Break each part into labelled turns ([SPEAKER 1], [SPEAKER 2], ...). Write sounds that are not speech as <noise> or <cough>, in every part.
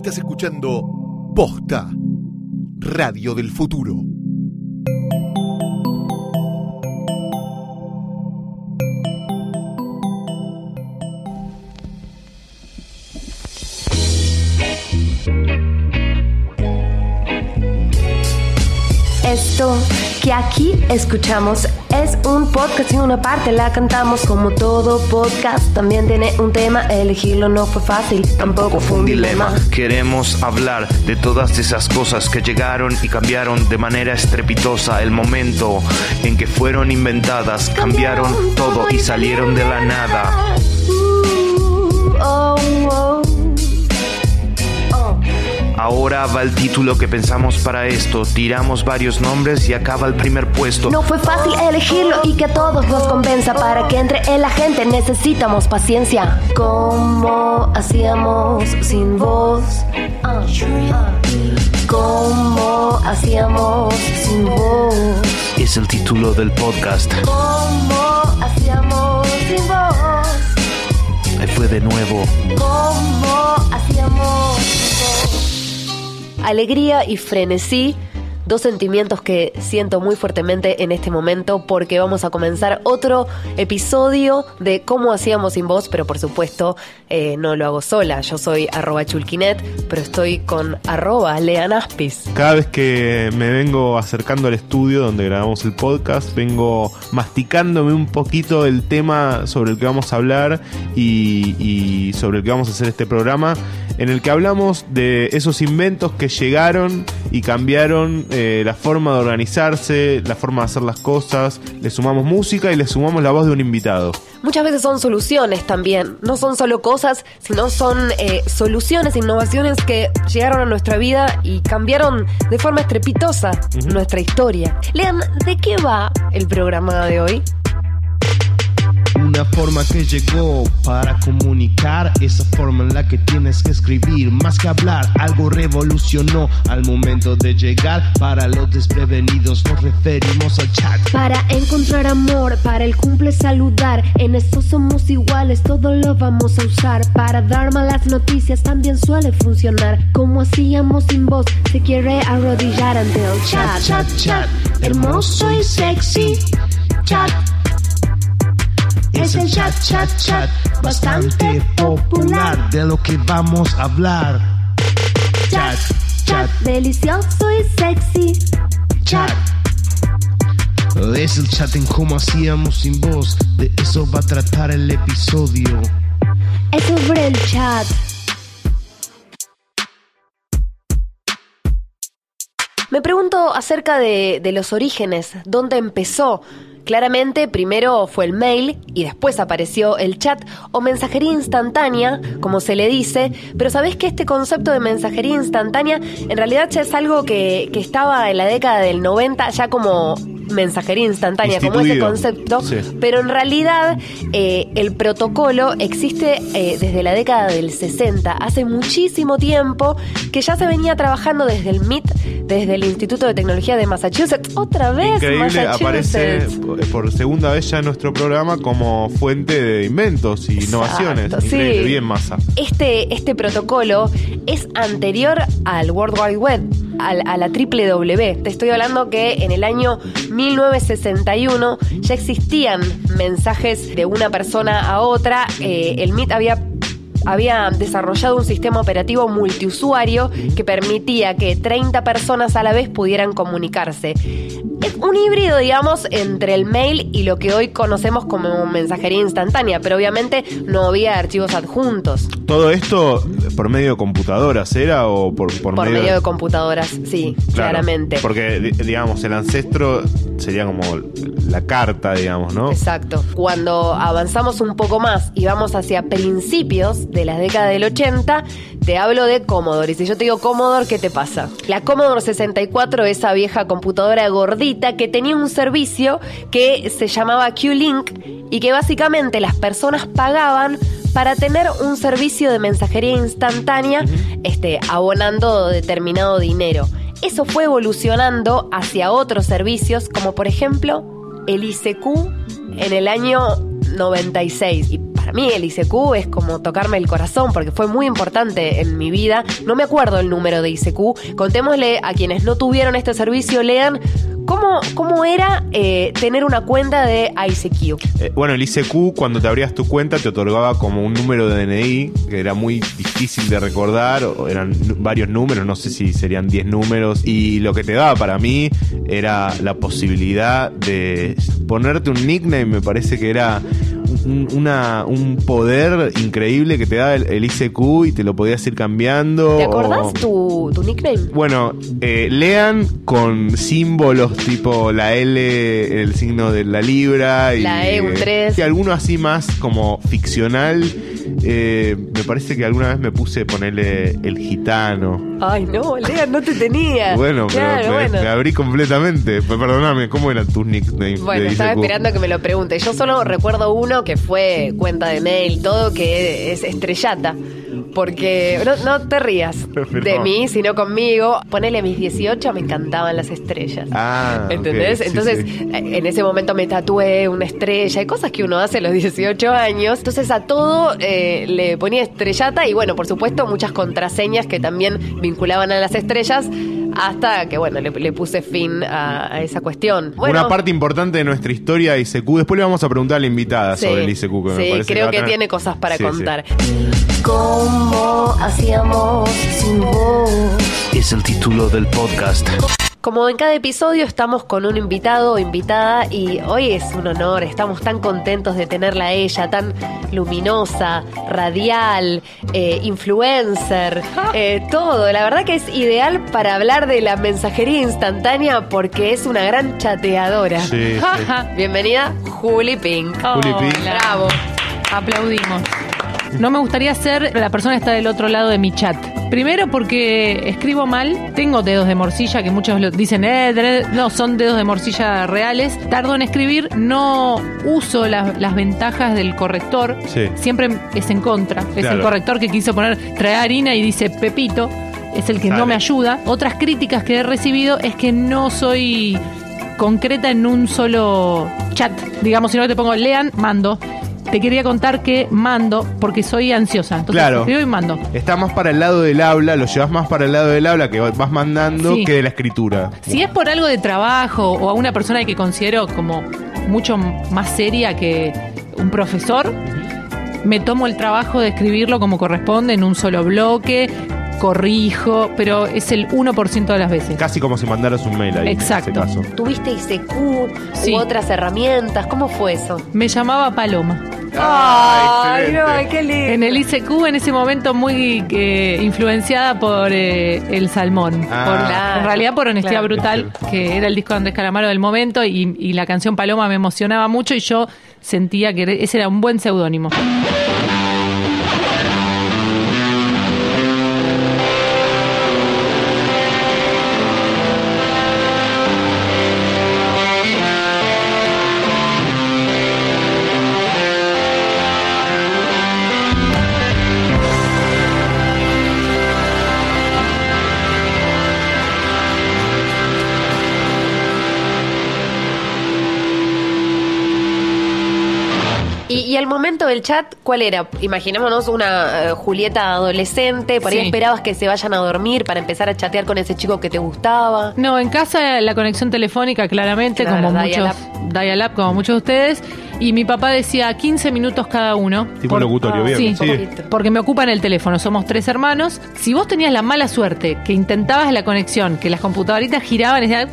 [SPEAKER 1] Estás escuchando Posta, Radio del Futuro.
[SPEAKER 2] Esto que aquí escuchamos es un podcast y una parte la cantamos como todo podcast. También tiene un tema, elegirlo no fue fácil, tampoco fue un dilema.
[SPEAKER 3] Queremos hablar de todas esas cosas que llegaron y cambiaron de manera estrepitosa. El momento en que fueron inventadas, cambiaron todo y salieron de la nada.
[SPEAKER 2] Uh, oh, oh.
[SPEAKER 3] Ahora va el título que pensamos para esto. Tiramos varios nombres y acaba el primer puesto.
[SPEAKER 2] No fue fácil elegirlo y que a todos nos convenza. Para que entre en la gente necesitamos paciencia. ¿Cómo hacíamos sin voz? Ah, ah. ¿Cómo hacíamos sin voz?
[SPEAKER 3] Es el título del podcast.
[SPEAKER 2] ¿Cómo hacíamos sin voz?
[SPEAKER 3] Ahí fue de nuevo.
[SPEAKER 2] ¿Cómo hacíamos? Alegría y frenesí, dos sentimientos que siento muy fuertemente en este momento porque vamos a comenzar otro episodio de cómo hacíamos sin voz, pero por supuesto eh, no lo hago sola. Yo soy arroba chulquinet, pero estoy con arroba leanaspis.
[SPEAKER 4] Cada vez que me vengo acercando al estudio donde grabamos el podcast, vengo masticándome un poquito el tema sobre el que vamos a hablar y, y sobre el que vamos a hacer este programa, en el que hablamos de esos inventos que llegaron y cambiaron eh, la forma de organizarse, la forma de hacer las cosas, le sumamos música y le sumamos la voz de un invitado.
[SPEAKER 2] Muchas veces son soluciones también, no son solo cosas, sino son eh, soluciones, innovaciones que llegaron a nuestra vida y cambiaron de forma estrepitosa nuestra historia. Lean, ¿de qué va el programa de hoy?
[SPEAKER 5] Una forma que llegó para comunicar, esa forma en la que tienes que escribir, más que hablar, algo revolucionó al momento de llegar. Para los desprevenidos nos referimos al chat.
[SPEAKER 2] Para encontrar amor, para el cumple saludar, en esto somos iguales, todo lo vamos a usar. Para dar malas noticias también suele funcionar. Como hacíamos sin voz, se quiere arrodillar ante el chat.
[SPEAKER 5] Chat, chat, chat, hermoso y sexy. Chat. Es el chat, chat, chat, bastante popular de lo que vamos a hablar. Chat, chat,
[SPEAKER 2] Delicioso y sexy.
[SPEAKER 5] chat. Es el chat en cómo hacíamos sin voz, de eso va a tratar el episodio.
[SPEAKER 2] Es sobre el chat. Me pregunto acerca de, de los orígenes, dónde empezó. Claramente, primero fue el mail y después apareció el chat o mensajería instantánea, como se le dice. Pero sabés que este concepto de mensajería instantánea en realidad ya es algo que, que estaba en la década del 90 ya como mensajería instantánea, como ese concepto.
[SPEAKER 4] Sí.
[SPEAKER 2] Pero en realidad eh, el protocolo existe eh, desde la década del 60, hace muchísimo tiempo que ya se venía trabajando desde el MIT, desde el Instituto de Tecnología de Massachusetts. Otra vez
[SPEAKER 4] Increíble, aparece
[SPEAKER 2] Massachusetts.
[SPEAKER 4] por- segunda vez ya en nuestro programa como fuente de inventos y innovaciones.
[SPEAKER 2] Sí.
[SPEAKER 4] bien masa.
[SPEAKER 2] Este, este protocolo es anterior al World Wide Web, a la triple W. Te estoy hablando que en el año 1961 ya existían mensajes de una persona a otra. Eh, el MIT había había desarrollado un sistema operativo multiusuario que permitía que 30 personas a la vez pudieran comunicarse. Es un híbrido, digamos, entre el mail y lo que hoy conocemos como mensajería instantánea, pero obviamente no había archivos adjuntos.
[SPEAKER 4] ¿Todo esto por medio de computadoras era o por, por,
[SPEAKER 2] Por medio de computadoras, sí,
[SPEAKER 4] Claro,
[SPEAKER 2] claramente.
[SPEAKER 4] Porque, di- digamos, el ancestro sería como la carta, digamos, ¿no?
[SPEAKER 2] Exacto. Cuando avanzamos un poco más y vamos hacia principios de la década del 80, te hablo de Commodore. Y si yo te digo Commodore, ¿qué te pasa? La Commodore 64, esa vieja computadora gordita que tenía un servicio que se llamaba Q-Link y que básicamente las personas pagaban para tener un servicio de mensajería instantánea, este, abonando determinado dinero. Eso fue evolucionando hacia otros servicios, como por ejemplo el ICQ en el año 96. Y para mí el ICQ es como tocarme el corazón porque fue muy importante en mi vida. No me acuerdo el número de ICQ. Contémosle a quienes no tuvieron este servicio, lean cómo, cómo era eh, tener una cuenta de ICQ.
[SPEAKER 4] Eh, bueno, el ICQ, cuando te abrías tu cuenta, te otorgaba como un número de DNI, que era muy difícil de recordar, o eran varios números, no sé si serían 10 números, y lo que te daba para mí era la posibilidad de ponerte un nickname, me parece que era un, una- un poder increíble que te daba el, el ICQ y te lo podías ir cambiando.
[SPEAKER 2] ¿Te
[SPEAKER 4] o-
[SPEAKER 2] acordás tu, tu nickname?
[SPEAKER 4] Bueno, eh, lean con símbolos tipo la L, el signo de la libra y
[SPEAKER 2] La E, un
[SPEAKER 4] eh, alguno así más como ficcional. Eh, me parece que alguna vez me puse ponerle el gitano.
[SPEAKER 2] Ay, no, Lea, no te tenía.
[SPEAKER 4] Bueno, pero
[SPEAKER 2] Claro,
[SPEAKER 4] me,
[SPEAKER 2] bueno.
[SPEAKER 4] me abrí completamente. Pues, Perdóname, ¿cómo eran tus?
[SPEAKER 2] Bueno,
[SPEAKER 4] de
[SPEAKER 2] estaba
[SPEAKER 4] ICQ?
[SPEAKER 2] esperando que me lo pregunte. Yo solo recuerdo uno que fue cuenta de mail, todo, que es estrellata. Porque no, no te rías <laughs> de mí, sino conmigo. Ponele mis 18, me encantaban las estrellas.
[SPEAKER 4] Ah,
[SPEAKER 2] ¿Entendés?
[SPEAKER 4] sí,
[SPEAKER 2] Entonces,
[SPEAKER 4] sí.
[SPEAKER 2] eh, en ese momento me tatué una estrella y cosas que uno hace a los 18 años. Entonces, a todo eh, le ponía estrellata y, bueno, por supuesto, muchas contraseñas que también vinculaban a las estrellas. Hasta que, bueno, le, le puse fin a, a esa cuestión. Bueno,
[SPEAKER 4] Una parte importante de nuestra historia ICQ. Después le vamos a preguntar a la invitada
[SPEAKER 2] Sí,
[SPEAKER 4] sobre el ICQ. Que me
[SPEAKER 2] sí,
[SPEAKER 4] parece
[SPEAKER 2] creo
[SPEAKER 4] va a
[SPEAKER 2] que
[SPEAKER 4] tener-
[SPEAKER 2] tiene cosas para
[SPEAKER 4] Sí, sí.
[SPEAKER 2] contar. ¿Cómo hacíamos sin vos?
[SPEAKER 3] Es el título del podcast.
[SPEAKER 2] Como en cada episodio estamos con un invitado o invitada y hoy es un honor, estamos tan contentos de tenerla a ella, tan luminosa, radial, eh, influencer, eh, todo. La verdad que es ideal para hablar de la mensajería instantánea porque es una gran chateadora.
[SPEAKER 4] Sí, sí. <laughs>
[SPEAKER 2] Bienvenida, Juli Pink.
[SPEAKER 4] Juli Pink.
[SPEAKER 2] Bravo.
[SPEAKER 6] Aplaudimos. No me gustaría ser la persona que está del otro lado de mi chat. Primero porque escribo mal, tengo dedos de morcilla que muchos lo dicen, eh, tenés- no, son dedos de morcilla reales. Tardo en escribir, no uso las- las ventajas del corrector,
[SPEAKER 4] Sí.
[SPEAKER 6] siempre es en contra. Es
[SPEAKER 4] Claro.
[SPEAKER 6] el corrector que quiso poner trae harina y dice Pepito, es el que no me ayuda. Otras críticas que he recibido es que no soy concreta en un solo chat. Digamos, sino que te pongo lean, mando. Te quería contar que mando porque soy ansiosa. Entonces
[SPEAKER 4] Claro.
[SPEAKER 6] escribo y mando.
[SPEAKER 4] Está más para el lado del habla, lo llevas más para el lado del habla que vas mandando
[SPEAKER 6] Sí.
[SPEAKER 4] que de la escritura.
[SPEAKER 6] Si es por algo de trabajo o a una persona que considero como mucho más seria que un profesor, me tomo el trabajo de escribirlo como corresponde en un solo bloque, corrijo, pero es el 1% de las veces.
[SPEAKER 4] Casi como si mandaras un mail ahí.
[SPEAKER 6] Exacto.
[SPEAKER 4] En ese caso.
[SPEAKER 2] ¿Tuviste ICQ
[SPEAKER 6] Sí.
[SPEAKER 2] u otras herramientas? ¿Cómo fue eso?
[SPEAKER 6] Me llamaba Paloma.
[SPEAKER 4] Ah,
[SPEAKER 2] Ay, no, qué lindo.
[SPEAKER 6] En el ICQ en ese momento muy eh, influenciada por eh, El Salmón.
[SPEAKER 4] Ah.
[SPEAKER 6] Por-
[SPEAKER 2] Claro,
[SPEAKER 6] en realidad por Honestidad
[SPEAKER 2] claro.
[SPEAKER 6] Brutal, que era el disco de Andrés Calamaro del momento y, y la canción Paloma me emocionaba mucho y yo sentía que ese era un buen seudónimo.
[SPEAKER 2] Del chat, ¿cuál era? Imaginémonos una eh, Julieta adolescente, por ahí
[SPEAKER 6] Sí.
[SPEAKER 2] esperabas que se vayan a dormir para empezar a chatear con ese chico que te gustaba.
[SPEAKER 6] No, en casa la conexión telefónica claramente,
[SPEAKER 2] Claro,
[SPEAKER 6] como
[SPEAKER 2] dial-up.
[SPEAKER 6] muchos dial-up, como muchos de ustedes. Y mi papá decía 15 minutos cada uno.
[SPEAKER 4] Tipo locutorio, bien.
[SPEAKER 6] Sí, porque me ocupan el teléfono. Somos tres hermanos. Si vos tenías la mala suerte que intentabas la conexión, que las computadoritas giraban y decían,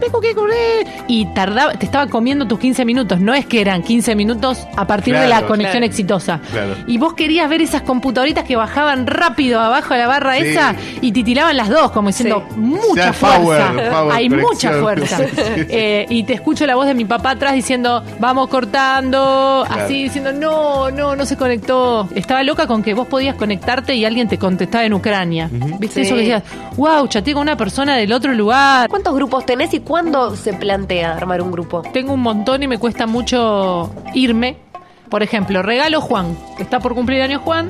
[SPEAKER 6] y tardaba, te estaba comiendo tus 15 minutos. No es que eran 15 minutos a partir de la conexión
[SPEAKER 2] claro.
[SPEAKER 6] exitosa.
[SPEAKER 4] Claro.
[SPEAKER 6] Y vos querías ver esas computadoritas que bajaban rápido abajo de la barra
[SPEAKER 4] Sí.
[SPEAKER 6] esa y titilaban las dos, como diciendo,
[SPEAKER 2] Sí.
[SPEAKER 6] mucha
[SPEAKER 4] power,
[SPEAKER 6] fuerza.
[SPEAKER 4] power
[SPEAKER 6] Hay mucha fuerza. <laughs>
[SPEAKER 4] Sí, sí.
[SPEAKER 6] Eh, y te escucho la voz de mi papá atrás diciendo, vamos cortando,
[SPEAKER 4] Claro.
[SPEAKER 6] así diciendo, no, no, no se conectó. Estaba loca con que vos podías conectarte y alguien te contestaba en Ucrania. ¿Viste
[SPEAKER 2] Sí.
[SPEAKER 6] eso que decías? Wow, chateé con una persona del otro lugar.
[SPEAKER 2] ¿Cuántos grupos tenés y cuándo se plantea armar un grupo?
[SPEAKER 6] Tengo un montón y me cuesta mucho irme. Por ejemplo, regalo Juan. Está por cumplir años Juan.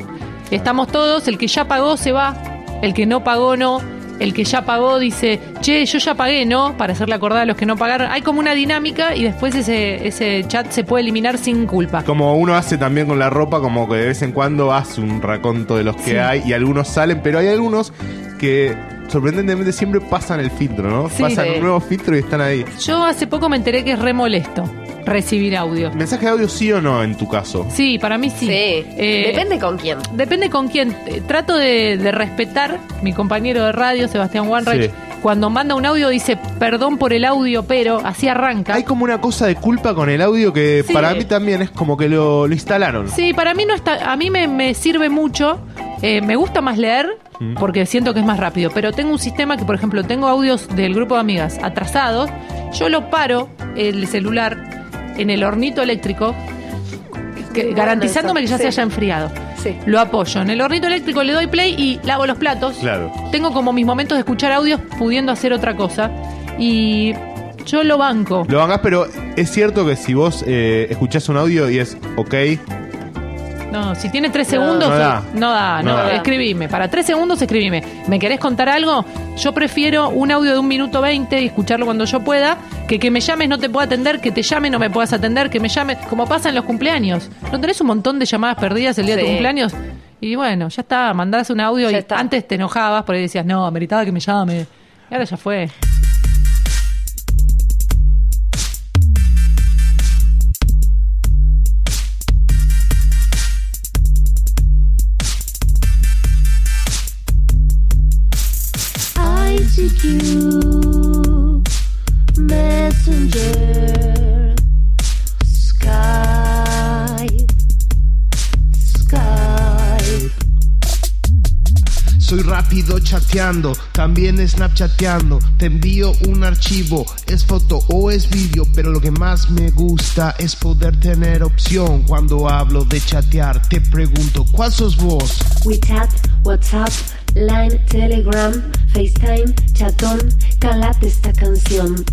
[SPEAKER 6] Estamos todos. El que ya pagó se va. El que no pagó no. El que ya pagó dice, che, yo ya pagué, ¿no? Para hacerle acordar a los que no pagaron. Hay como una dinámica y después ese, ese chat se puede eliminar sin culpa.
[SPEAKER 4] Como uno hace también con la ropa, como que de vez en cuando hace un raconto de los que
[SPEAKER 6] Sí.
[SPEAKER 4] hay y algunos salen, pero hay algunos que sorprendentemente siempre pasan el filtro, ¿no?
[SPEAKER 6] Sí.
[SPEAKER 4] pasan un nuevo filtro y están ahí.
[SPEAKER 6] Yo hace poco me enteré que es re molesto recibir audio.
[SPEAKER 4] ¿Mensaje de audio sí o no en tu caso?
[SPEAKER 6] Sí, para mí sí.
[SPEAKER 2] Sí.
[SPEAKER 6] Eh,
[SPEAKER 2] Depende con quién.
[SPEAKER 6] Depende con quién. Eh, Trato de, de respetar mi compañero de radio, Sebastián Wanreich.
[SPEAKER 4] Sí.
[SPEAKER 6] Cuando manda un audio dice, perdón por el audio, pero así arranca.
[SPEAKER 4] Hay como una cosa de culpa con el audio que
[SPEAKER 6] Sí.
[SPEAKER 4] para mí también es como que lo, lo instalaron.
[SPEAKER 6] Sí, para mí no está, a mí me, me sirve mucho. Eh, me gusta más leer
[SPEAKER 4] Mm.
[SPEAKER 6] porque siento que es más rápido. Pero tengo un sistema que, por ejemplo, tengo audios del grupo de amigas atrasados. Yo lo paro el celular en el hornito eléctrico, que- garantizándome que ya se haya enfriado.
[SPEAKER 2] Sí.
[SPEAKER 6] Lo apoyo en el hornito eléctrico, le doy play y lavo los platos.
[SPEAKER 4] Claro.
[SPEAKER 6] Tengo como mis momentos de escuchar audios pudiendo hacer otra cosa. Y yo lo banco.
[SPEAKER 4] Lo hagas, pero es cierto que si vos eh, escuchás un audio y es ok,
[SPEAKER 6] No, si tiene tres segundos,
[SPEAKER 4] No da.
[SPEAKER 6] no da, no,
[SPEAKER 4] No
[SPEAKER 2] da.
[SPEAKER 6] escribime. Para tres segundos, escribime. ¿Me querés contar algo? Yo prefiero un audio de un minuto veinte y escucharlo cuando yo pueda, que que me llames no te pueda atender, que te llame no me puedas atender, que me llame, como pasa en los cumpleaños. ¿No tenés un montón de llamadas perdidas el día de tu cumpleaños? Y bueno, ya está, mandás un audio
[SPEAKER 2] Ya
[SPEAKER 6] y
[SPEAKER 2] está.
[SPEAKER 6] antes te enojabas porque decías, no, ameritaba que me llame. Y ahora ya fue.
[SPEAKER 7] ICQ, Messenger,
[SPEAKER 5] Soy rápido chateando, también snapchateando. Te envío un archivo, es foto o es vídeo, pero lo que más me gusta es poder tener opción cuando hablo de chatear. Te pregunto, ¿cuál sos vos?
[SPEAKER 7] WeChat, WhatsApp, Line, Telegram, FaceTime, Chatón, calate esta canción.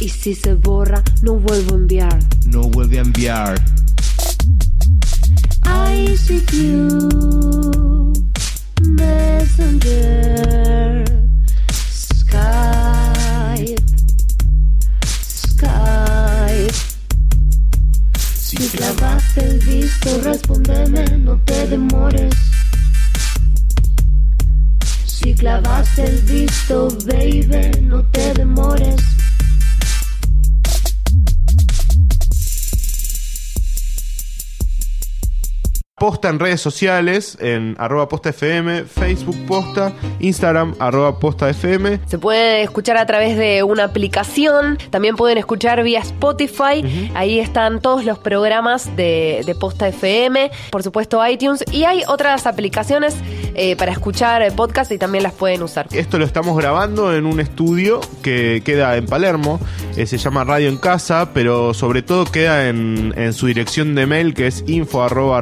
[SPEAKER 7] Y si se borra, no vuelvo a enviar.
[SPEAKER 5] No vuelve a enviar.
[SPEAKER 7] Skype, Skype. Si clavaste el visto, respóndeme, no te demores. Si clavaste el visto, baby, no te demores.
[SPEAKER 4] Posta en redes sociales, en arroba posta FM, Facebook posta, Instagram arroba posta FM.
[SPEAKER 2] Se puede escuchar a través de una aplicación, también pueden escuchar vía Spotify, ahí están todos los programas de, de Posta FM, por supuesto iTunes, y hay otras aplicaciones eh, para escuchar podcast y también las pueden usar.
[SPEAKER 4] Esto lo estamos grabando en un estudio que queda en Palermo, eh, se llama Radio en Casa, pero sobre todo queda en, su dirección de mail que es info arroba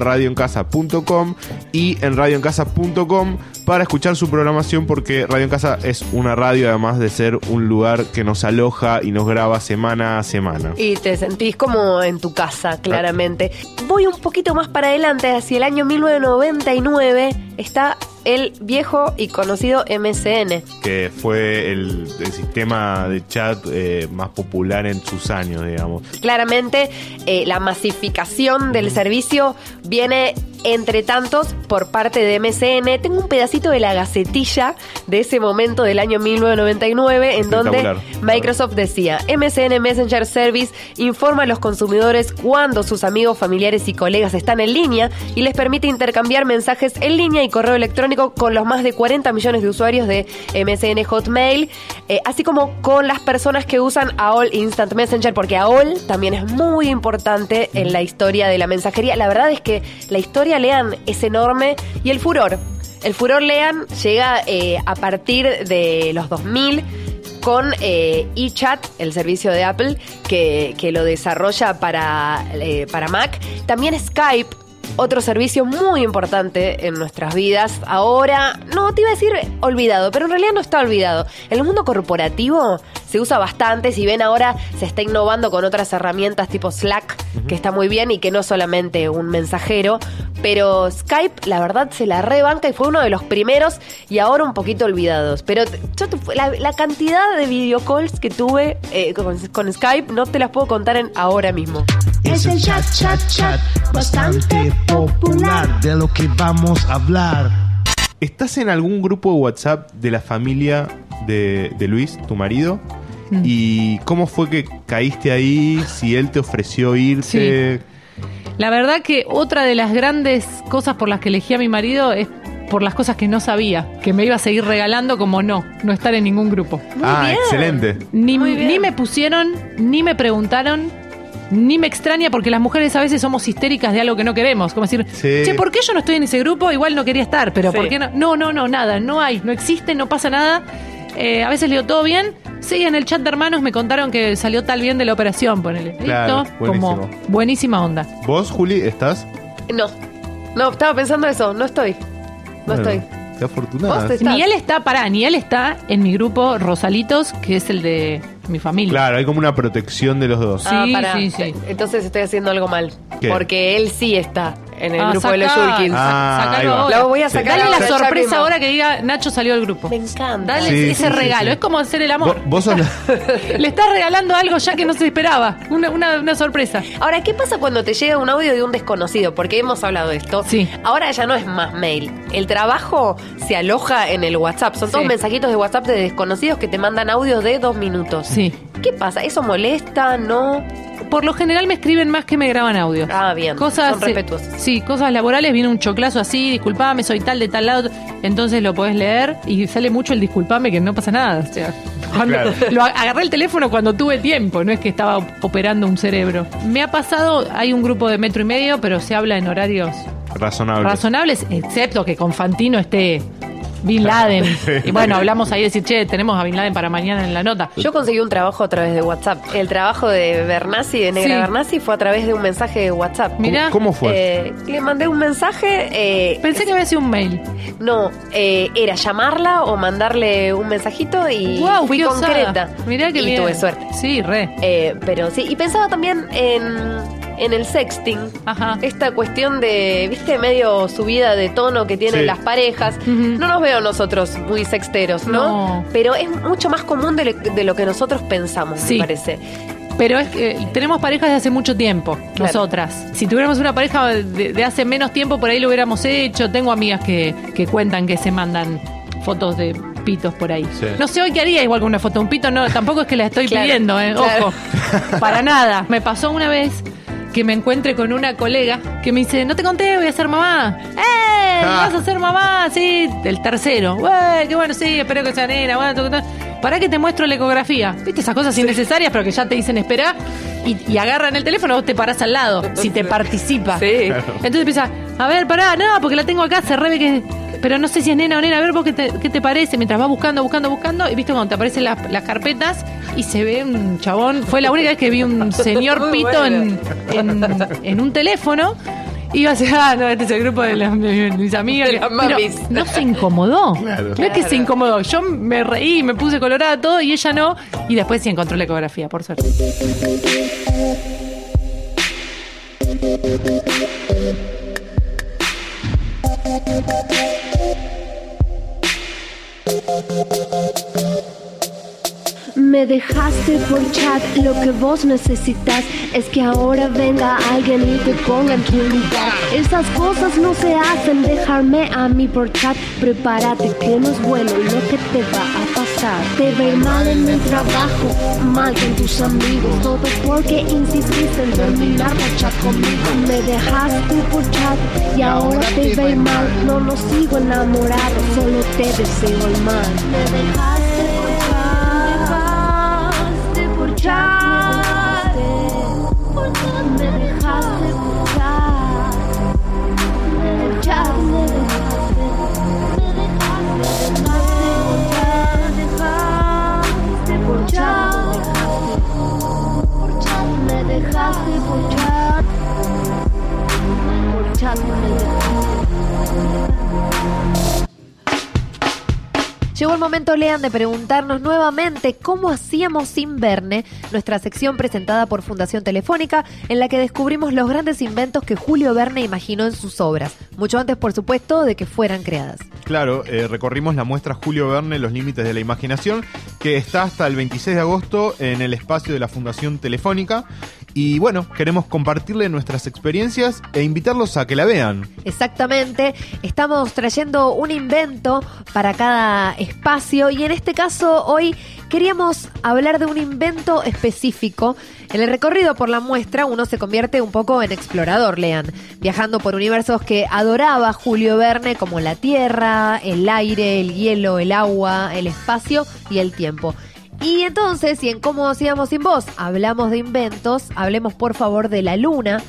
[SPEAKER 4] y en radioencasa.com para escuchar su programación porque Radio en Casa es una radio además de ser un lugar que nos aloja y nos graba semana a semana.
[SPEAKER 2] Y te sentís como en tu casa, claramente. Voy un poquito más para adelante, hacia el año 1999 está el viejo y conocido MSN.
[SPEAKER 4] que fue el, el sistema de chat eh, más popular en sus años, digamos.
[SPEAKER 2] Claramente, eh, la masificación del servicio viene entre tantos por parte de MSN. Tengo un pedacito de la gacetilla de ese momento del año 1999 en donde. Microsoft decía, MSN Messenger Service informa a los consumidores cuando sus amigos, familiares y colegas están en línea y les permite intercambiar mensajes en línea y correo electrónico con los más de 40 millones de usuarios de MSN Hotmail, eh, así como con las personas que usan AOL Instant Messenger, porque AOL también es muy importante en la historia de la mensajería. La verdad es que la historia, lean, es enorme y el furor. El furor, lean, llega eh, a partir de los 2000 con eh, eChat, el servicio de Apple, que, que lo desarrolla para, eh, para Mac. También Skype, otro servicio muy importante en nuestras vidas. Ahora, no te iba a decir olvidado, pero en realidad no está olvidado. En el mundo corporativo se usa bastante. Si ven ahora, se está innovando con otras herramientas tipo Slack, que está muy bien y que no es solamente un mensajero. Pero Skype, la verdad, se la rebanca y fue uno de los primeros y ahora un poquito olvidados. Pero yo la cantidad de video calls que tuve eh, con, con Skype no te las puedo contar en ahora mismo.
[SPEAKER 5] Es el chat, chat, chat, bastante popular de lo que vamos a hablar.
[SPEAKER 4] ¿Estás en algún grupo de WhatsApp de la familia de, de Luis, tu marido?
[SPEAKER 6] Mm.
[SPEAKER 4] ¿Y cómo fue que caíste ahí? Si él te ofreció irte.
[SPEAKER 6] La verdad que otra de las grandes cosas por las que elegí a mi marido es por las cosas que no sabía, que me iba a seguir regalando como no, no estar en ningún grupo.
[SPEAKER 4] ah,
[SPEAKER 2] bien.
[SPEAKER 4] excelente.
[SPEAKER 6] Ni,
[SPEAKER 2] Muy bien.
[SPEAKER 6] ni me pusieron, ni me preguntaron, ni me extraña porque las mujeres a veces somos histéricas de algo que no queremos. Como decir,
[SPEAKER 4] Sí.
[SPEAKER 6] che, ¿por qué yo no estoy en ese grupo? Igual no quería estar, pero
[SPEAKER 2] Sí.
[SPEAKER 6] ¿por qué no? No, no, no, nada, no hay, no existe, no pasa nada. Eh, a veces le digo todo bien. Sí, en el chat de hermanos me contaron que salió tal bien de la operación, ponele.
[SPEAKER 4] Claro,
[SPEAKER 6] Listo, como
[SPEAKER 4] buenísimo.
[SPEAKER 6] buenísima onda.
[SPEAKER 4] ¿Vos, Juli, estás?
[SPEAKER 2] No, no, estaba pensando eso, no estoy. No
[SPEAKER 4] Bueno,
[SPEAKER 2] estoy.
[SPEAKER 4] Qué afortunada.
[SPEAKER 6] Ni él está, pará, ni él está en mi grupo Rosalitos, que es el de mi familia.
[SPEAKER 4] Claro, hay como una protección de los dos.
[SPEAKER 6] Sí,
[SPEAKER 2] Ah, pará.
[SPEAKER 6] sí, sí.
[SPEAKER 2] Entonces estoy haciendo algo mal.
[SPEAKER 4] ¿Qué?
[SPEAKER 2] Porque él sí está en el
[SPEAKER 6] Ah,
[SPEAKER 2] grupo de los
[SPEAKER 6] sacá,
[SPEAKER 2] Jurkins.
[SPEAKER 4] Ah,
[SPEAKER 6] ahora.
[SPEAKER 2] Lo voy a sacar
[SPEAKER 6] Dale la sorpresa ahora que diga Nacho salió del grupo.
[SPEAKER 2] Me encanta.
[SPEAKER 6] Dale
[SPEAKER 4] Sí,
[SPEAKER 6] ese
[SPEAKER 4] sí,
[SPEAKER 6] regalo,
[SPEAKER 4] sí.
[SPEAKER 6] es como hacer el amor.
[SPEAKER 4] Vos, vos sos la- <laughs>
[SPEAKER 6] Le estás regalando algo ya que no se esperaba. Una, una, una sorpresa.
[SPEAKER 2] Ahora, ¿qué pasa cuando te llega un audio de un desconocido? Porque hemos hablado de esto.
[SPEAKER 6] Sí.
[SPEAKER 2] Ahora ya no es más mail. El trabajo se aloja en el WhatsApp. Son todos mensajitos de WhatsApp de desconocidos que te mandan audios de dos minutos.
[SPEAKER 6] Sí.
[SPEAKER 2] ¿Qué pasa? ¿Eso molesta? ¿No?
[SPEAKER 6] Por lo general me escriben más que me graban audio.
[SPEAKER 2] Ah, bien.
[SPEAKER 6] Cosas,
[SPEAKER 2] Son respetuosos.
[SPEAKER 6] eh, Sí, cosas laborales, viene un choclazo así, disculpame, soy tal de tal lado. Entonces lo podés leer y sale mucho el disculpame que no pasa nada. O sea, cuando-
[SPEAKER 4] Claro.
[SPEAKER 6] lo ag- agarré el teléfono cuando tuve tiempo, no es que estaba operando un cerebro. Me ha pasado, hay un grupo de metro y medio, pero se habla en horarios
[SPEAKER 4] razonable.
[SPEAKER 6] razonables, excepto que con Fantino esté Bin Laden. <laughs> Y bueno, hablamos ahí de decir, che, tenemos a Bin Laden para mañana en la nota.
[SPEAKER 2] Yo conseguí un trabajo a través de WhatsApp. El trabajo de Bernasi, de Negra
[SPEAKER 6] Sí.
[SPEAKER 2] Bernasi, fue a través de un mensaje de WhatsApp.
[SPEAKER 6] Mirá.
[SPEAKER 4] ¿Cómo fue?
[SPEAKER 2] Eh, le mandé un mensaje. eh,
[SPEAKER 6] Pensé que había sido un mail.
[SPEAKER 2] No, eh, era llamarla o mandarle un mensajito y
[SPEAKER 6] Guau,
[SPEAKER 2] fui concreta.
[SPEAKER 6] Mirá que
[SPEAKER 2] y
[SPEAKER 6] bien.
[SPEAKER 2] tuve suerte.
[SPEAKER 6] Sí, re.
[SPEAKER 2] Eh, pero sí, y pensaba también en, en el sexting.
[SPEAKER 6] Ajá.
[SPEAKER 2] Esta cuestión de, viste, medio subida de tono que tienen
[SPEAKER 4] Sí.
[SPEAKER 2] las parejas. No nos veo nosotros muy sexteros, ¿no?
[SPEAKER 6] No.
[SPEAKER 2] Pero es mucho más común de, lo- de lo que nosotros pensamos,
[SPEAKER 6] Sí.
[SPEAKER 2] me parece.
[SPEAKER 6] Pero es que tenemos parejas de hace mucho tiempo,
[SPEAKER 2] Claro.
[SPEAKER 6] nosotras. Si tuviéramos una pareja de, de hace menos tiempo, por ahí lo hubiéramos hecho. Tengo amigas que, que cuentan que se mandan fotos de pitos por ahí.
[SPEAKER 4] Sí.
[SPEAKER 6] No sé hoy qué haría igual con una foto de un pito, no, tampoco es que la estoy <laughs>
[SPEAKER 2] Claro,
[SPEAKER 6] pidiendo, eh,
[SPEAKER 2] claro.
[SPEAKER 6] ojo. Para nada. Me pasó una vez que me encuentre con una colega que me dice, no te conté, voy a ser mamá. ¡Eh!
[SPEAKER 4] Ah.
[SPEAKER 6] ¿Vas a ser mamá? Sí, el tercero. ¡Güey! Qué bueno, sí, espero que sea nena. Bueno. Pará que te muestro la ecografía. ¿Viste esas cosas innecesarias, pero que ya te dicen esperá? Y, y agarran el teléfono, vos te parás al lado, si te participa.
[SPEAKER 2] Sí.
[SPEAKER 6] Entonces empieza, a ver, pará, no, porque la tengo acá, se rebe que. Pero no sé si es nena o nena, a ver vos qué te, qué te parece. Mientras vas buscando, buscando, buscando, y viste cuando te aparecen las, las carpetas y se ve un chabón. Fue la única vez que vi un <laughs> señor
[SPEAKER 2] Muy
[SPEAKER 6] pito
[SPEAKER 2] bueno.
[SPEAKER 6] en, en, en un teléfono. Y iba a decir, ah, no, este es el grupo de, las- de mis amigas.
[SPEAKER 2] De las
[SPEAKER 6] Pero no se incomodó.
[SPEAKER 4] Claro.
[SPEAKER 6] No es que se incomodó. Yo me reí, me puse colorada todo y ella no. Y después sí encontró la ecografía, por suerte.
[SPEAKER 5] Me dejaste por chat, lo que vos necesitas es que ahora venga alguien y te ponga en tu lugar. Esas cosas no se hacen, dejarme a mí por chat. Prepárate que no es bueno lo que te va a Te ir mal en el trabajo, mal con tus amigos. Todo porque insististe en terminar por chat conmigo. Me dejaste por chat y ahora te ir mal. No, no sigo enamorado, solo te deseo el mal. Me dejaste por chat, me dejaste por chat. Me dejaste. Dejaste por chat. Por chat, me dejaste.
[SPEAKER 7] Llegó el momento, Lean, de preguntarnos nuevamente cómo hacíamos sin Verne, nuestra sección presentada por Fundación Telefónica, en la que descubrimos los grandes inventos que Julio Verne imaginó en sus obras, mucho antes, por supuesto, de que fueran creadas.
[SPEAKER 8] Claro, eh, recorrimos la muestra Julio Verne, Los Límites de la Imaginación, que está hasta el 26 de agosto en el espacio de la Fundación Telefónica. Y bueno, queremos compartirle nuestras experiencias e invitarlos a que la vean.
[SPEAKER 7] Exactamente, estamos trayendo un invento para cada espacio y en este caso hoy queríamos hablar de un invento específico. En el recorrido por la muestra uno se convierte un poco en explorador, lean, viajando por universos que adoraba Julio Verne como la Tierra, el aire, el hielo, el agua, el espacio y el tiempo. Y entonces, y en cómo hacíamos sin voz, hablamos de inventos, hablemos por favor de la luna.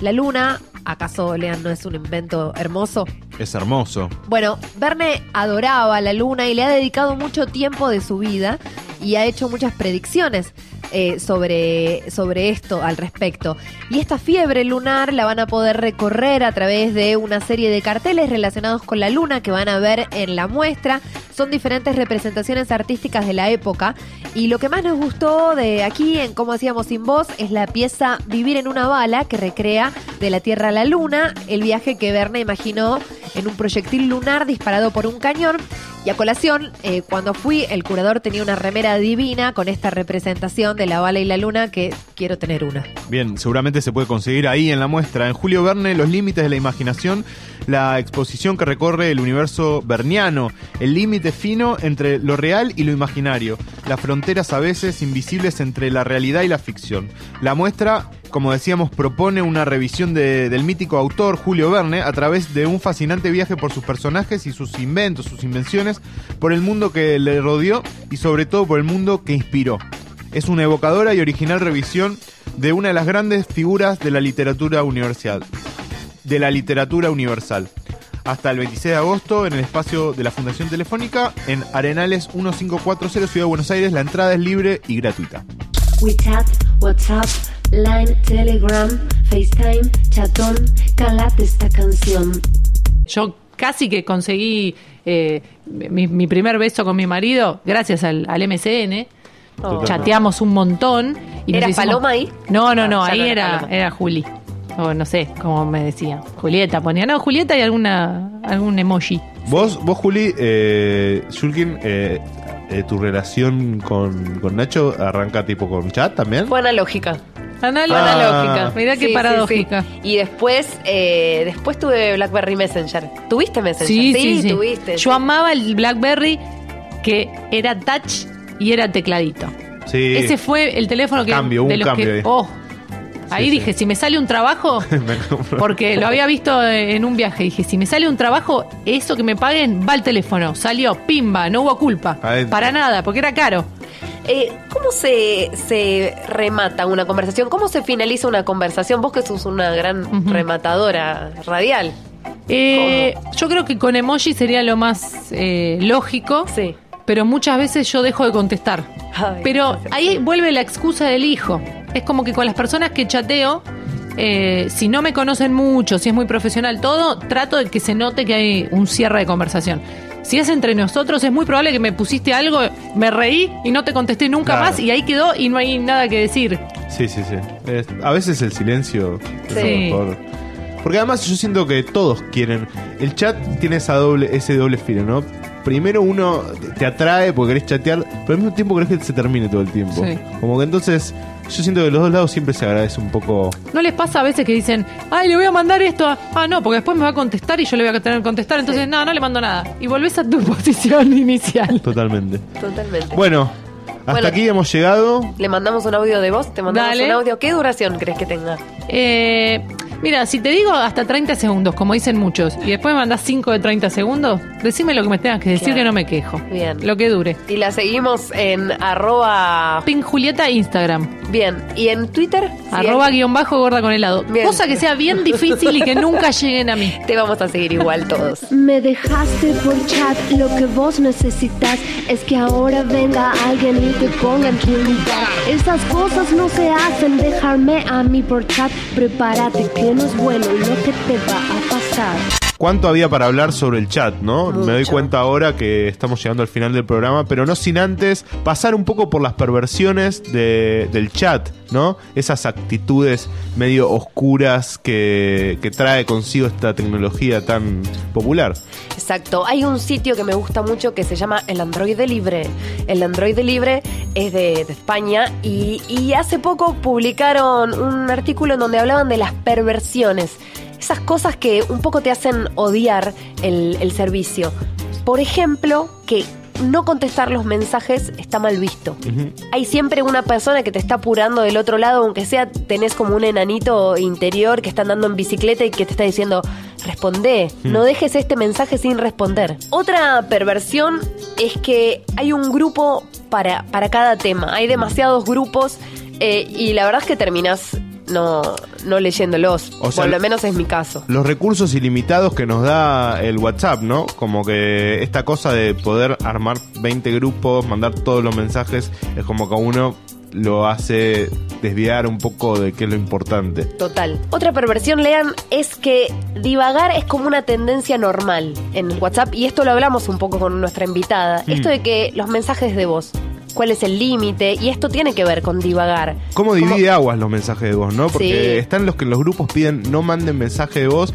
[SPEAKER 7] La luna, ¿acaso Lean no es un invento hermoso?
[SPEAKER 8] Es hermoso.
[SPEAKER 7] Bueno, Verne adoraba la luna y le ha dedicado mucho tiempo de su vida y ha hecho muchas predicciones eh, sobre, sobre esto al respecto. Y esta fiebre lunar la van a poder recorrer a través de una serie de carteles relacionados con la luna que van a ver en la muestra. Son diferentes representaciones artísticas de la época. Y lo que más nos gustó de aquí en Cómo hacíamos sin voz es la pieza Vivir en una bala que recrea de la Tierra a la Luna el viaje que Verne imaginó en un proyectil lunar disparado por un cañón. Y a colación, eh, cuando fui, el curador tenía una remera divina con esta representación de la bala y la luna que quiero tener una.
[SPEAKER 8] Bien, seguramente se puede conseguir ahí en la muestra. En Julio Verne, Los Límites de la Imaginación, la exposición que recorre el universo berniano, el límite fino entre lo real y lo imaginario, las fronteras a veces invisibles entre la realidad y la ficción. La muestra como decíamos, propone una revisión de- del mítico autor Julio Verne a través de un fascinante viaje por sus personajes y sus inventos, sus invenciones, por el mundo que le rodeó y sobre todo por el mundo que inspiró. Es una evocadora y original revisión de una de las grandes figuras de la literatura universal. De la literatura universal. Hasta el 26 de agosto en el espacio de la Fundación Telefónica en Arenales 1540 Ciudad de Buenos Aires. La entrada es libre y gratuita.
[SPEAKER 5] WhatsApp, Line, Telegram, FaceTime, Chatón, calate esta canción.
[SPEAKER 6] Yo casi que conseguí eh, mi, mi primer beso con mi marido gracias al, al MCN.
[SPEAKER 7] Oh.
[SPEAKER 6] Chateamos un montón. Y
[SPEAKER 7] ¿Era
[SPEAKER 6] hicimos-
[SPEAKER 7] Paloma ahí?
[SPEAKER 6] No, no, no,
[SPEAKER 7] Ah,
[SPEAKER 6] ahí
[SPEAKER 7] no era
[SPEAKER 6] era, Juli. O no sé cómo me decía. Julieta ponía. No, Julieta y alguna algún emoji.
[SPEAKER 8] Vos, vos Juli, eh, Shulkin, eh, eh, tu relación con, con Nacho arranca tipo con chat también.
[SPEAKER 7] Fue analógica.
[SPEAKER 6] Anal-
[SPEAKER 8] Ah.
[SPEAKER 6] analógica. Mirá qué
[SPEAKER 7] Sí,
[SPEAKER 6] paradójica.
[SPEAKER 7] sí, sí. Y después, eh, después tuve BlackBerry Messenger. ¿Tuviste Messenger?
[SPEAKER 6] Sí, sí, sí.
[SPEAKER 7] tuviste.
[SPEAKER 6] Yo amaba el BlackBerry que era touch y era tecladito.
[SPEAKER 8] Sí.
[SPEAKER 6] Ese fue el teléfono que
[SPEAKER 8] Cambio, un
[SPEAKER 6] los
[SPEAKER 8] cambio
[SPEAKER 6] que
[SPEAKER 8] ahí.
[SPEAKER 6] oh, ahí
[SPEAKER 8] Sí,
[SPEAKER 6] dije,
[SPEAKER 8] sí.
[SPEAKER 6] si me sale un trabajo, <laughs> porque lo había visto en un viaje, dije, si me sale un trabajo, eso que me paguen va al teléfono. Salió, pimba, no hubo culpa.
[SPEAKER 8] Adentro.
[SPEAKER 6] Para nada, porque era caro.
[SPEAKER 7] Eh, ¿Cómo se, se remata una conversación? ¿Cómo se finaliza una conversación? Vos que sos una gran rematadora radial.
[SPEAKER 6] Eh, yo creo que con emoji sería lo más eh, lógico.
[SPEAKER 7] Sí.
[SPEAKER 6] Pero muchas veces yo dejo de contestar.
[SPEAKER 7] Ay,
[SPEAKER 6] pero ahí vuelve la excusa del hijo. Es como que con las personas que chateo, eh, si no me conocen mucho, si es muy profesional todo, trato de que se note que hay un cierre de conversación. Si es entre nosotros, es muy probable que me pusiste algo, me reí y no te contesté nunca
[SPEAKER 8] Claro.
[SPEAKER 6] más y ahí quedó y no hay nada que decir.
[SPEAKER 8] Sí, sí, sí. Es- a veces el silencio es lo
[SPEAKER 6] Sí.
[SPEAKER 8] mejor. Porque además yo siento que todos quieren. El chat tiene esa doble, ese doble filo, ¿no?
[SPEAKER 4] Primero uno te atrae porque querés chatear, pero al mismo tiempo querés que se termine todo el tiempo.
[SPEAKER 6] Sí.
[SPEAKER 4] Como que entonces, yo siento que de los dos lados siempre se agradece un poco.
[SPEAKER 6] ¿No les pasa a veces que dicen, ay, le voy a mandar esto? a- Ah, no, porque después me va a contestar y yo le voy a tener que contestar. Entonces, no, no le mando nada. Y volvés a tu <laughs> posición inicial.
[SPEAKER 4] Totalmente.
[SPEAKER 2] Totalmente.
[SPEAKER 4] Bueno, hasta
[SPEAKER 2] Bueno.
[SPEAKER 4] aquí hemos llegado.
[SPEAKER 2] Le mandamos un audio de voz, te mandamos
[SPEAKER 6] Dale.
[SPEAKER 2] un audio. ¿Qué duración crees que tenga?
[SPEAKER 6] Eh, mira, si te digo hasta 30 segundos, como dicen muchos, y después me mandás 5 de 30 segundos, decime lo que me tengas que decir
[SPEAKER 2] Claro.
[SPEAKER 6] que no me quejo.
[SPEAKER 2] Bien.
[SPEAKER 6] Lo que dure.
[SPEAKER 2] Y la seguimos en arroba...
[SPEAKER 6] Pink Julieta Instagram.
[SPEAKER 2] Bien. ¿Y en Twitter?
[SPEAKER 6] Arroba guion bajo gorda con helado.
[SPEAKER 2] Bien.
[SPEAKER 6] Cosa que sea bien difícil y que nunca lleguen a mí. <laughs>
[SPEAKER 2] Te vamos a seguir igual todos.
[SPEAKER 7] Me dejaste por chat, lo que vos necesitas es que ahora venga alguien y te ponga en tu lugar. Esas cosas no se hacen, dejarme a mí por chat. Prepárate que no es bueno lo que te va a pasar.
[SPEAKER 4] ¿Cuánto había para hablar sobre el chat, no? Me doy cuenta ahora que estamos llegando al final del programa, pero no sin antes pasar un poco por las perversiones de- del chat, ¿no? Esas actitudes medio oscuras que, que trae consigo esta tecnología tan popular.
[SPEAKER 2] Exacto. Hay un sitio que me gusta mucho que se llama El Androide Libre. El Androide Libre es de, de España y, y hace poco publicaron un artículo en donde hablaban de las perversiones. Esas cosas que un poco te hacen odiar el, el servicio. Por ejemplo, que no contestar los mensajes está mal visto. Hay siempre una persona que te está apurando del otro lado, aunque sea tenés como un enanito interior que está andando en bicicleta y que te está diciendo, responde, no dejes este mensaje sin responder. Otra perversión es que hay un grupo para, para cada tema, hay demasiados grupos eh, y la verdad es que terminás no, no leyéndolos,
[SPEAKER 4] O sea,
[SPEAKER 2] por lo menos es mi caso.
[SPEAKER 4] Los recursos ilimitados que nos da el WhatsApp, ¿no? Como que esta cosa de poder armar 20 grupos, mandar todos los mensajes, es como que a uno lo hace desviar un poco de qué es lo importante.
[SPEAKER 2] Total. Otra perversión, lean, es que divagar es como una tendencia normal en el WhatsApp y esto lo hablamos un poco con nuestra invitada. Esto de que los mensajes de voz, cuál es el límite y esto tiene que ver con divagar.
[SPEAKER 4] ¿Cómo divide aguas los mensajes de voz, no? Porque
[SPEAKER 2] Sí.
[SPEAKER 4] están los que los grupos piden no manden mensaje de voz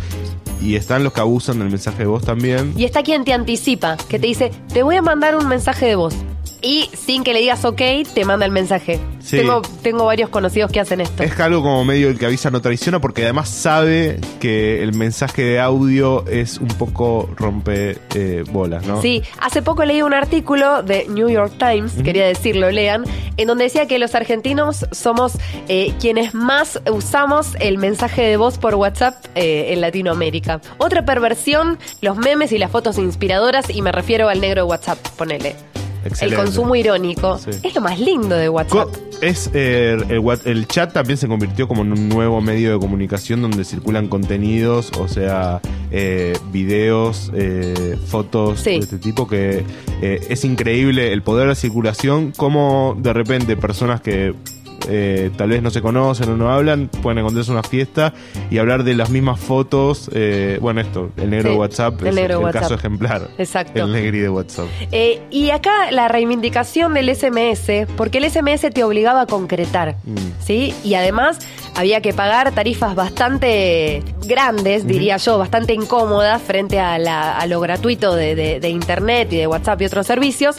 [SPEAKER 4] y están los que abusan del mensaje de voz también.
[SPEAKER 2] Y está quien te anticipa, que te dice, te voy a mandar un mensaje de voz. Y sin que le digas ok, te manda el mensaje.
[SPEAKER 4] Sí.
[SPEAKER 2] Tengo, tengo varios conocidos que hacen esto.
[SPEAKER 4] Es algo como medio el que avisa no traiciona porque además sabe que el mensaje de audio es un poco rompe eh, bolas, ¿no?
[SPEAKER 2] Sí, hace poco leí un artículo de New York Times, quería decirlo, lean, en donde decía que los argentinos somos eh, quienes más usamos el mensaje de voz por WhatsApp eh, en Latinoamérica. Otra perversión, los memes y las fotos inspiradoras, y me refiero al negro de WhatsApp, ponele.
[SPEAKER 4] Excelente.
[SPEAKER 2] El consumo irónico.
[SPEAKER 4] Sí.
[SPEAKER 2] Es lo más lindo de WhatsApp.
[SPEAKER 4] Es, eh, el, chat también se convirtió como en un nuevo medio de comunicación donde circulan contenidos, o sea, eh, videos, eh, fotos
[SPEAKER 2] Sí.
[SPEAKER 4] de este tipo, que es increíble el poder de la circulación, como de repente personas que eh, tal vez no se conocen o no hablan, pueden encontrarse en una fiesta y hablar de las mismas fotos. eh, bueno, esto, el negro
[SPEAKER 2] Sí,
[SPEAKER 4] de WhatsApp
[SPEAKER 2] el
[SPEAKER 4] es
[SPEAKER 2] negro
[SPEAKER 4] el
[SPEAKER 2] WhatsApp.
[SPEAKER 4] caso ejemplar.
[SPEAKER 2] Exacto.
[SPEAKER 4] El negri de WhatsApp.
[SPEAKER 2] Eh, y acá la reivindicación del SMS, porque el SMS te obligaba a concretar,
[SPEAKER 4] Mm.
[SPEAKER 2] ¿sí? Y además había que pagar tarifas bastante grandes, diría yo, bastante incómodas frente a, la- a lo gratuito de, de- de Internet y de WhatsApp y otros servicios.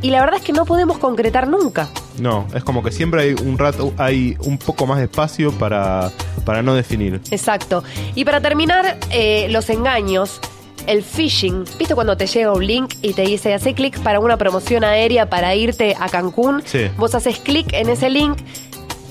[SPEAKER 2] Y la verdad es que no podemos concretar nunca.
[SPEAKER 4] No, es como que siempre hay un rato, hay un poco más de espacio para, para no definir.
[SPEAKER 2] Exacto. Y para terminar, eh, los engaños. El phishing, ¿viste cuando te llega un link y te dice hace clic para una promoción aérea para irte a Cancún?
[SPEAKER 4] Sí.
[SPEAKER 2] Vos haces clic en ese link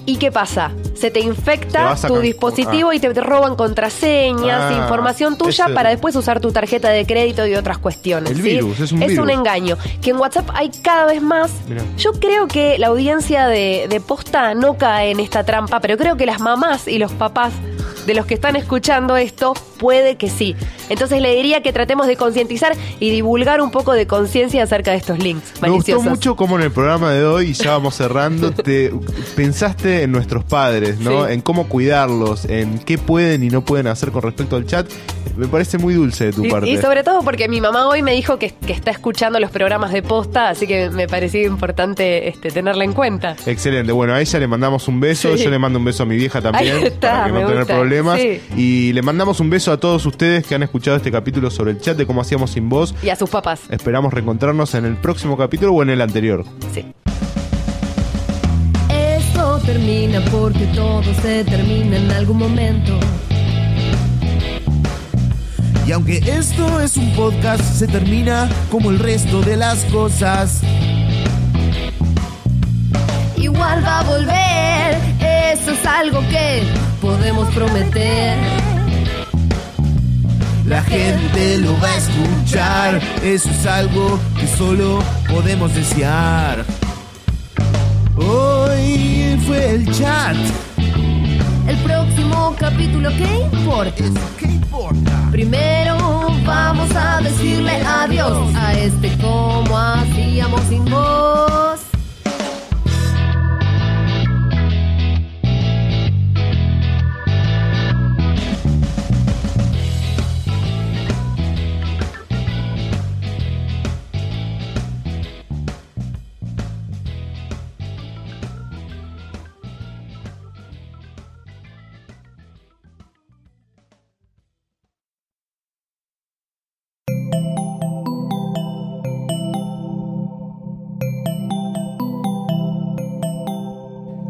[SPEAKER 2] y ¿qué pasa? Se te infecta tu dispositivo
[SPEAKER 4] Ah.
[SPEAKER 2] y te roban contraseñas,
[SPEAKER 4] Ah,
[SPEAKER 2] información tuya
[SPEAKER 4] ese-
[SPEAKER 2] para después usar tu tarjeta de crédito y otras cuestiones.
[SPEAKER 4] El
[SPEAKER 2] ¿sí?
[SPEAKER 4] virus, es un virus.
[SPEAKER 2] engaño. Que en WhatsApp hay cada vez más.
[SPEAKER 4] Mirá.
[SPEAKER 2] Yo creo que la audiencia de, de posta no cae en esta trampa, pero creo que las mamás y los papás de los que están escuchando esto, puede que sí. Entonces le diría que tratemos de concientizar y divulgar un poco de conciencia acerca de estos links
[SPEAKER 4] Me gustó mucho como en el programa de hoy, y ya vamos cerrando, te pensaste en nuestros padres, ¿no?
[SPEAKER 2] Sí.
[SPEAKER 4] En cómo cuidarlos, en qué pueden y no pueden hacer con respecto al chat. Me parece muy dulce de tu
[SPEAKER 2] Y,
[SPEAKER 4] parte.
[SPEAKER 2] y sobre todo porque mi mamá hoy me dijo que, que está escuchando los programas de posta, así que me pareció importante este, tenerla en cuenta.
[SPEAKER 4] Excelente. Bueno, a ella le mandamos un beso,
[SPEAKER 2] Sí.
[SPEAKER 4] yo le mando un beso a mi vieja también,
[SPEAKER 2] Ahí está,
[SPEAKER 4] para que no tener problemas. Problemas.
[SPEAKER 2] Sí.
[SPEAKER 4] Y le mandamos un beso a todos ustedes que han escuchado este capítulo sobre el chat de cómo hacíamos sin voz.
[SPEAKER 2] Y a sus papás.
[SPEAKER 4] Esperamos reencontrarnos en el próximo capítulo o en el anterior.
[SPEAKER 2] Sí.
[SPEAKER 7] Esto termina porque todo se termina en algún momento.
[SPEAKER 5] Y aunque esto es un podcast, se termina como el resto de las cosas.
[SPEAKER 7] Igual va a volver, eso es algo que podemos prometer.
[SPEAKER 5] La gente lo va a escuchar, eso es algo que solo podemos desear. Hoy fue el chat.
[SPEAKER 7] El próximo capítulo, ¿qué importa?
[SPEAKER 5] ¿Qué importa?
[SPEAKER 7] Primero vamos a decirle adiós a este como hacíamos sin voz.